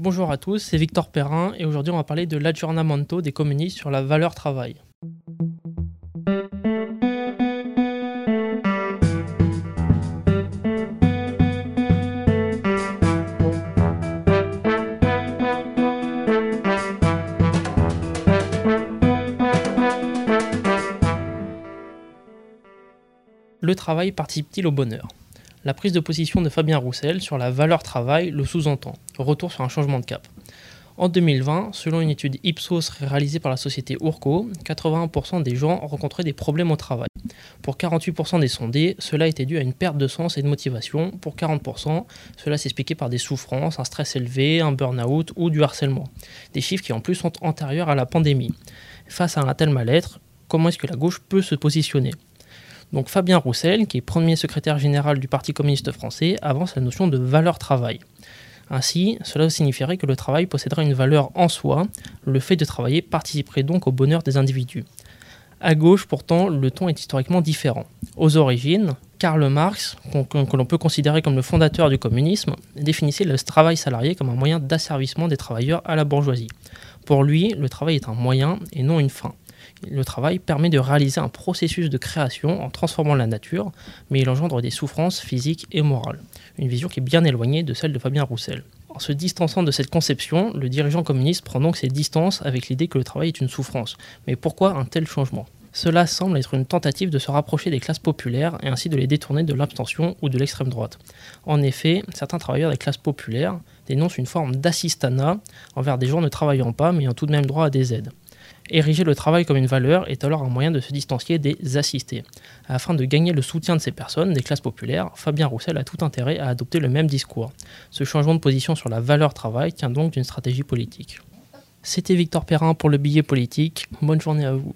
Bonjour à tous, c'est Victor Perrin et aujourd'hui on va parler de l'aggiornamento des communistes sur la valeur travail. Le travail participe-t-il au bonheur? La prise de position de Fabien Roussel sur la valeur travail le sous-entend. Retour sur un changement de cap. En 2020, selon une étude Ipsos réalisée par la société Urco, 81% des gens rencontraient des problèmes au travail. Pour 48% des sondés, cela était dû à une perte de sens et de motivation. Pour 40%, cela s'expliquait par des souffrances, un stress élevé, un burn-out ou du harcèlement. Des chiffres qui en plus sont antérieurs à la pandémie. Face à un tel mal-être, comment est-ce que la gauche peut se positionner? Donc Fabien Roussel, qui est premier secrétaire général du Parti communiste français, avance la notion de valeur travail. Ainsi, cela signifierait que le travail posséderait une valeur en soi, le fait de travailler participerait donc au bonheur des individus. À gauche, pourtant, le ton est historiquement différent. Aux origines, Karl Marx, que l'on peut considérer comme le fondateur du communisme, définissait le travail salarié comme un moyen d'asservissement des travailleurs à la bourgeoisie. Pour lui, le travail est un moyen et non une fin. Le travail permet de réaliser un processus de création en transformant la nature, mais il engendre des souffrances physiques et morales. Une vision qui est bien éloignée de celle de Fabien Roussel. En se distançant de cette conception, le dirigeant communiste prend donc ses distances avec l'idée que le travail est une souffrance. Mais pourquoi un tel changement? Cela semble être une tentative de se rapprocher des classes populaires et ainsi de les détourner de l'abstention ou de l'extrême droite. En effet, certains travailleurs des classes populaires dénoncent une forme d'assistanat envers des gens ne travaillant pas mais ayant tout de même droit à des aides. Ériger le travail comme une valeur est alors un moyen de se distancier des assistés. Afin de gagner le soutien de ces personnes, des classes populaires, Fabien Roussel a tout intérêt à adopter le même discours. Ce changement de position sur la valeur travail tient donc d'une stratégie politique. C'était Victor Perrin pour le billet politique. Bonne journée à vous.